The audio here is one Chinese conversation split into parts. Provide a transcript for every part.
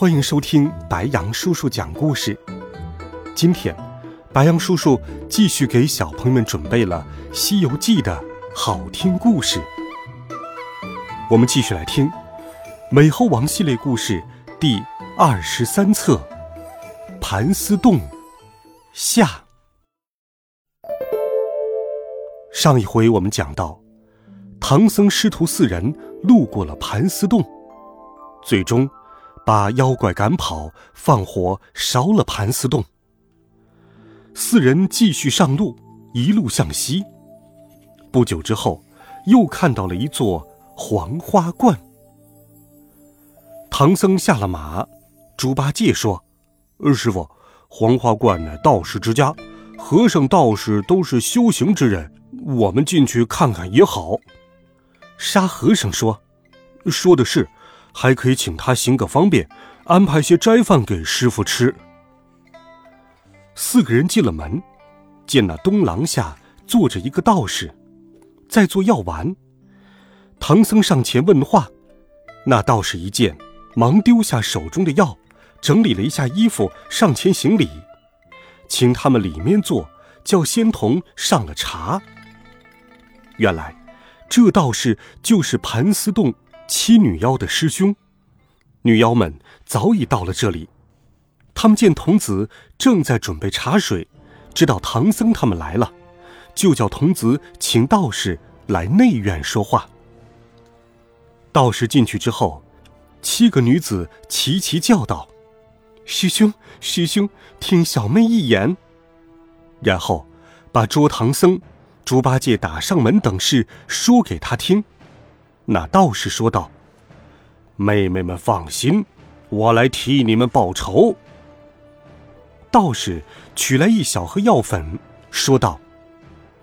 欢迎收听白羊叔叔讲故事。今天，白羊叔叔继续给小朋友们准备了《西游记》的好听故事。我们继续来听《美猴王》系列故事第二十三册《盘丝洞》下。上一回我们讲到，唐僧师徒四人路过了盘丝洞。最终，把妖怪赶跑，放火烧了盘丝洞。四人继续上路，一路向西。不久之后，又看到了一座黄花观。唐僧下了马，猪八戒说：“师傅，黄花观乃，道士之家，和尚道士都是修行之人，我们进去看看也好。”沙和尚说：“说的是。”还可以请他行个方便，安排些斋饭给师傅吃。四个人进了门，见那东廊下坐着一个道士，在做药丸。唐僧上前问话，那道士一见，忙丢下手中的药，整理了一下衣服，上前行礼，请他们里面坐，叫仙童上了茶。原来，这道士就是盘丝洞。七女妖的师兄，女妖们早已到了这里。他们见童子正在准备茶水，知道唐僧他们来了，就叫童子请道士来内院说话。道士进去之后，七个女子齐齐叫道：“师兄，师兄，听小妹一言。”然后把捉唐僧、猪八戒打上门等事说给他听。那道士说道：“妹妹们放心，我来替你们报仇。”道士取来一小盒药粉，说道：“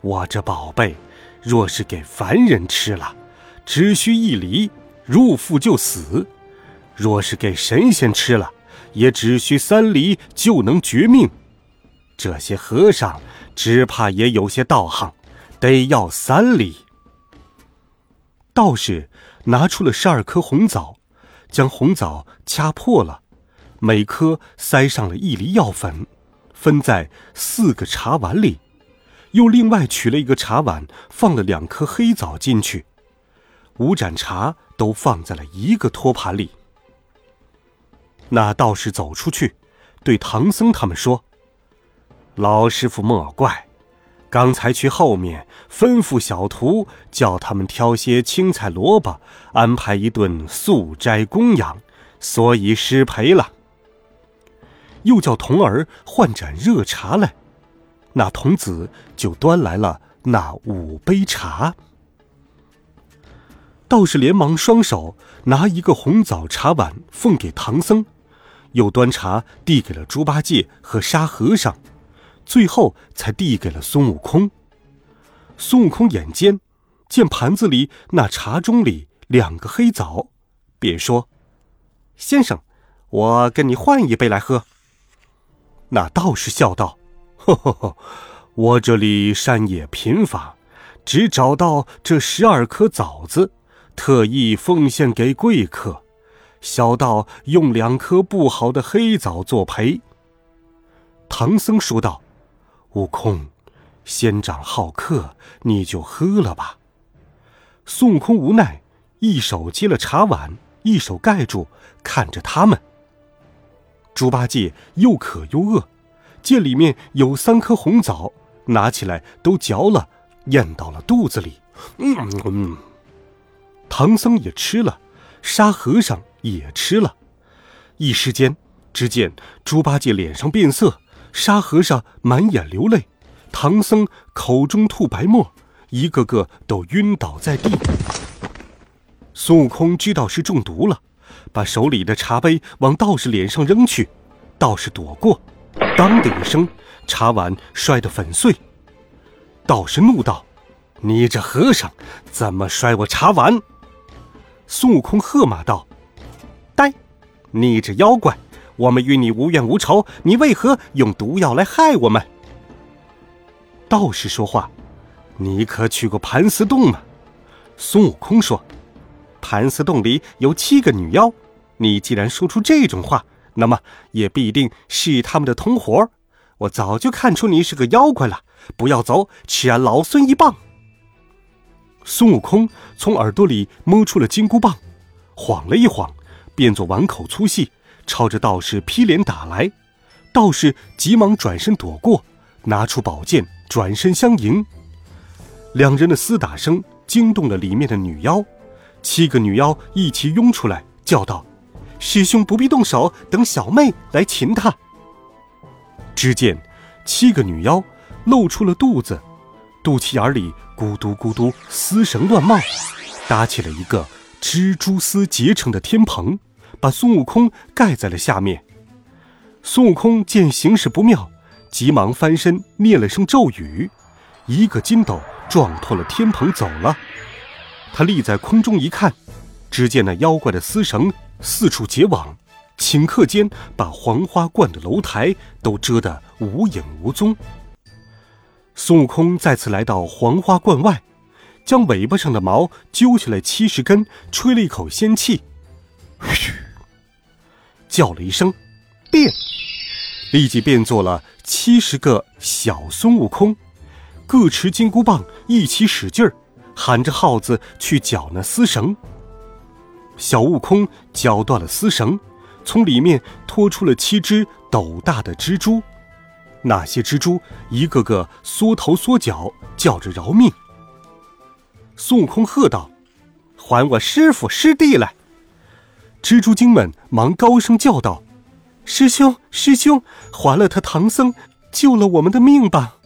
我这宝贝，若是给凡人吃了，只需一厘，入腹就死；若是给神仙吃了，也只需三厘就能绝命。这些和尚只怕也有些道行，得要三厘。”道士拿出了十二颗红枣，将红枣掐破了，每颗塞上了一粒药粉，分在四个茶碗里，又另外取了一个茶碗，放了两颗黑枣进去，五盏茶都放在了一个托盘里。那道士走出去，对唐僧他们说：“老师傅莫怪。”刚才去后面吩咐小徒，叫他们挑些青菜萝卜，安排一顿素斋供养，所以失陪了。又叫童儿换盏热茶来，那童子就端来了那五杯茶。道士连忙双手拿一个红枣茶碗奉给唐僧，又端茶递给了猪八戒和沙和尚。最后才递给了孙悟空。孙悟空眼尖，见盘子里那茶盅里两个黑枣，便说：“先生，我跟你换一杯来喝。”那道士笑道：“ 呵呵呵，我这里山野贫乏，只找到这十二颗枣子，特意奉献给贵客。小道用两颗不好的黑枣作陪。”唐僧说道。悟空，仙长好客，你就喝了吧。孙悟空无奈，一手接了茶碗，一手盖住，看着他们。猪八戒又渴又饿，见里面有三颗红枣，拿起来都嚼了，咽到了肚子里。嗯嗯。唐僧也吃了，沙和尚也吃了。一时间，只见猪八戒脸上变色。沙和尚满眼流泪，唐僧口中吐白沫，一个个都晕倒在地。孙悟空知道是中毒了，把手里的茶杯往道士脸上扔去，道士躲过，当的一声，茶碗摔得粉碎。道士怒道：“你这和尚怎么摔我茶碗？”孙悟空喝骂道：“呆，你这妖怪！我们与你无冤无仇，你为何用毒药来害我们？”道士说话：“你可去过盘丝洞吗？”孙悟空说：“盘丝洞里有七个女妖，你既然说出这种话，那么也必定是他们的同伙。我早就看出你是个妖怪了。不要走，吃俺老孙一棒！”孙悟空从耳朵里摸出了金箍棒，晃了一晃，变作碗口粗细，朝着道士劈脸打来。道士急忙转身躲过，拿出宝剑，转身相迎。两人的厮打声。惊动了里面的女妖，七个女妖一齐拥出来，叫道：“师兄不必动手，等小妹来擒他。”只见七个女妖露出了肚子，肚脐眼里咕嘟咕嘟丝绳乱冒，搭起了一个蜘蛛丝结成的天棚，把孙悟空盖在了下面。孙悟空见形势不妙，急忙翻身念了声咒语，一个筋斗。撞破了天棚，走了。他立在空中一看，只见那妖怪的丝绳四处结网，顷刻间把黄花观的楼台都遮得无影无踪。孙悟空再次来到黄花观外，将尾巴上的毛揪下来七十根，吹了一口仙气，嘘，叫了一声，变，立即变作了七十个小孙悟空。各持金箍棒，一起使劲儿，喊着号子去绞那丝绳。小悟空绞断了丝绳，从里面拖出了七只斗大的蜘蛛。那些蜘蛛一个个缩头缩脚，叫着饶命。孙悟空喝道：“还我师傅师弟来！”蜘蛛精们忙高声叫道：“师兄师兄，还了他唐僧，救了我们的命吧！”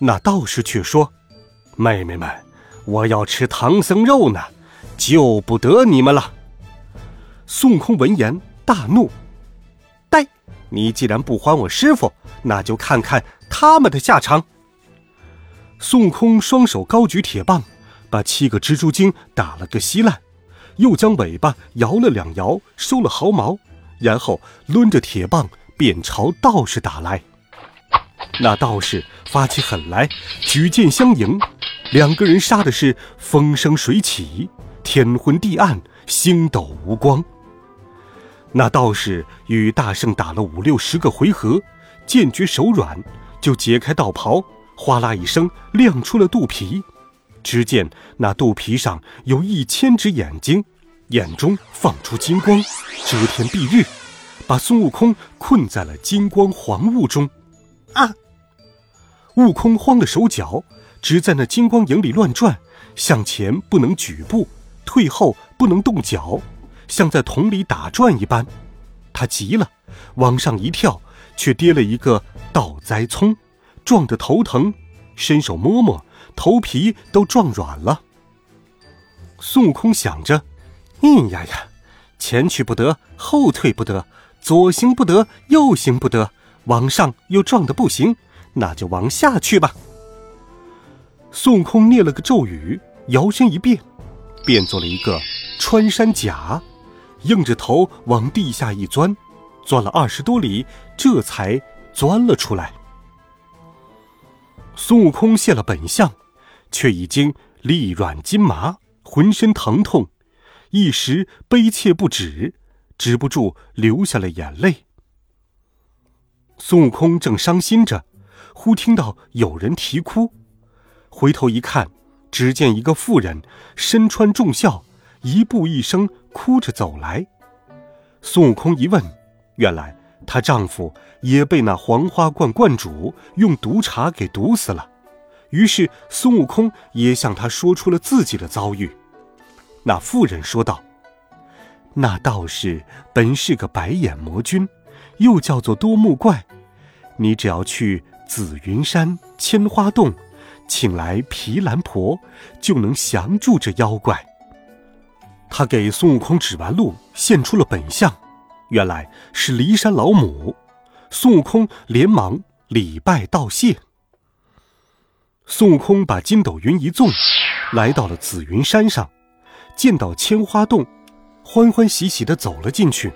那道士却说：“妹妹们，我要吃唐僧肉呢，救不得你们了。”孙悟空闻言大怒：“呆！你既然不还我师傅，那就看看他们的下场。”孙悟空双手高举铁棒，把七个蜘蛛精打了个稀烂，又将尾巴摇了两摇，收了毫毛，然后抡着铁棒便朝道士打来。那道士发起狠来，举剑相迎，两个人杀的是风生水起，天昏地暗，星斗无光。那道士与大圣打了五六十个回合，剑觉手软，就解开道袍，哗啦一声亮出了肚皮。只见那肚皮上有一千只眼睛，眼中放出金光，遮天蔽日，把孙悟空困在了金光黄雾中。啊！悟空慌了手脚，只在那金光影里乱转，向前不能举步，退后不能动脚，像在桶里打转一般。他急了，往上一跳，却跌了一个倒栽葱，撞得头疼，伸手摸摸，头皮都撞软了。孙悟空想着：“哎呀呀，前去不得，后退不得，左行不得，右行不得，往上又撞得不行。”那就往下去吧。孙悟空念了个咒语，摇身一变，变做了一个穿山甲，硬着头往地下一钻，钻了二十多里，这才钻了出来。孙悟空现了本相，却已经力软筋麻，浑身疼痛，一时悲切不止，止不住流下了眼泪。孙悟空正伤心着。忽听到有人啼哭，回头一看，只见一个妇人身穿重孝，一步一声哭着走来。孙悟空一问，原来她丈夫也被那黄花观观主用毒茶给毒死了。于是孙悟空也向他说出了自己的遭遇。那妇人说道：“那道士本是个白眼魔君，又叫做多目怪，你只要去。”紫云山千花洞，请来皮兰婆，就能降住这妖怪。他给孙悟空指完路，现出了本相，原来是骊山老母。孙悟空连忙礼拜道谢。孙悟空把筋斗云一纵，来到了紫云山上，见到千花洞，欢欢喜喜地走了进去。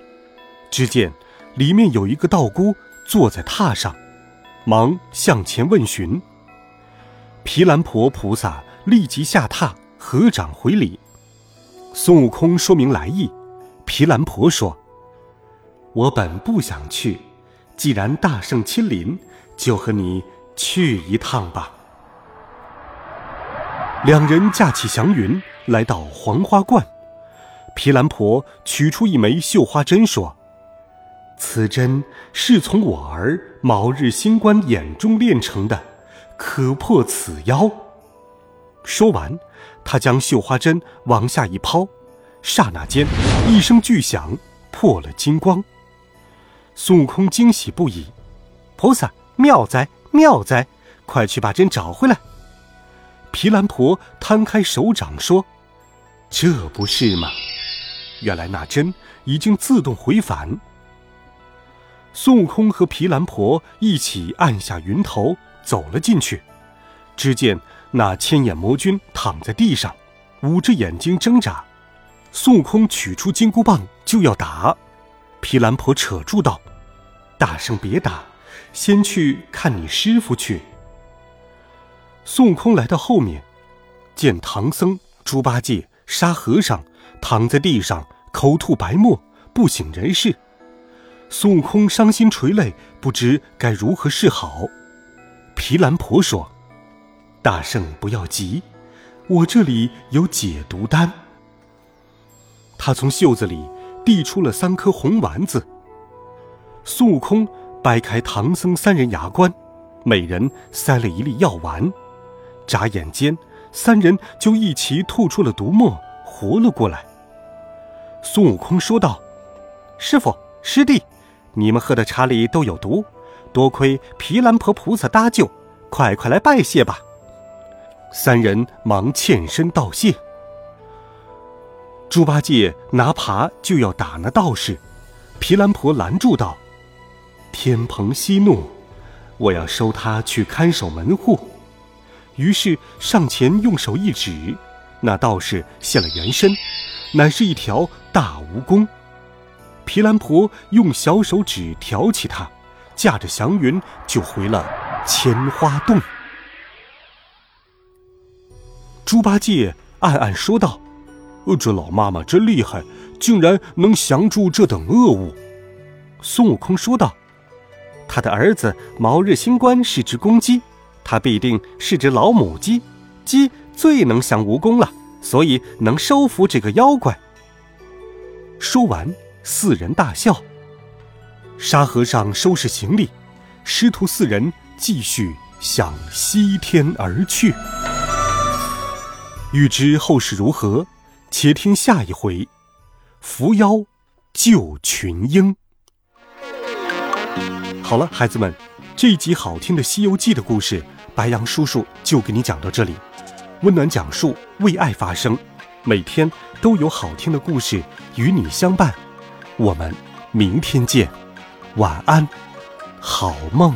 只见里面有一个道姑坐在榻上，忙向前问询。毗蓝婆菩萨立即下榻，合掌回礼。孙悟空说明来意，毗蓝婆说：“我本不想去，既然大圣亲临，就和你去一趟吧。”两人驾起祥云，来到黄花观。毗蓝婆取出一枚绣花针，说：“此针是从我儿卯日星官眼中炼成的，可破此妖。”说完，他将绣花针往下一抛，刹那间，一声巨响，破了金光。孙悟空惊喜不已：“菩萨妙哉妙哉！快去把针找回来！”毗蓝婆摊开手掌说：“这不是吗？原来那针已经自动回返。”孙悟空和毗蓝婆一起按下云头，走了进去。只见那千眼魔君躺在地上，捂着眼睛挣扎。孙悟空取出金箍棒就要打，毗蓝婆扯住道：“大圣别打，先去看你师傅去。”孙悟空来到后面，见唐僧、猪八戒、沙和尚躺在地上，口吐白沫，不省人事。孙悟空伤心垂泪，不知该如何是好。毗蓝婆说：“大圣不要急，我这里有解毒丹。”他从袖子里递出了三颗红丸子。孙悟空掰开唐僧三人牙关，每人塞了一粒药丸。眨眼间，三人就一起吐出了毒沫，活了过来。孙悟空说道：“师傅、师弟，你们喝的茶里都有毒，多亏毗蓝婆菩萨搭救，快快来拜谢吧。”三人忙欠身道谢。猪八戒拿耙就要打那道士，毗蓝婆拦住道：“天蓬息怒，我要收他去看守门户。”于是上前用手一指，那道士现了原身，乃是一条大蜈蚣。毗蓝婆用小手指挑起它，驾着祥云就回了千花洞。猪八戒暗暗说道：“这老妈妈真厉害，竟然能降住这等恶物。”孙悟空说道：“他的儿子毛日星官是只公鸡。”它必定是只老母鸡，鸡最能降蜈蚣了，所以能收服这个妖怪。说完，四人大笑。沙和尚收拾行李，师徒四人继续向西天而去。欲知后事如何，且听下一回：伏妖救群鹰。好了，孩子们，这一集好听的《西游记》的故事。白羊叔叔就给你讲到这里，温暖讲述，为爱发声，每天都有好听的故事与你相伴，我们明天见，晚安，好梦。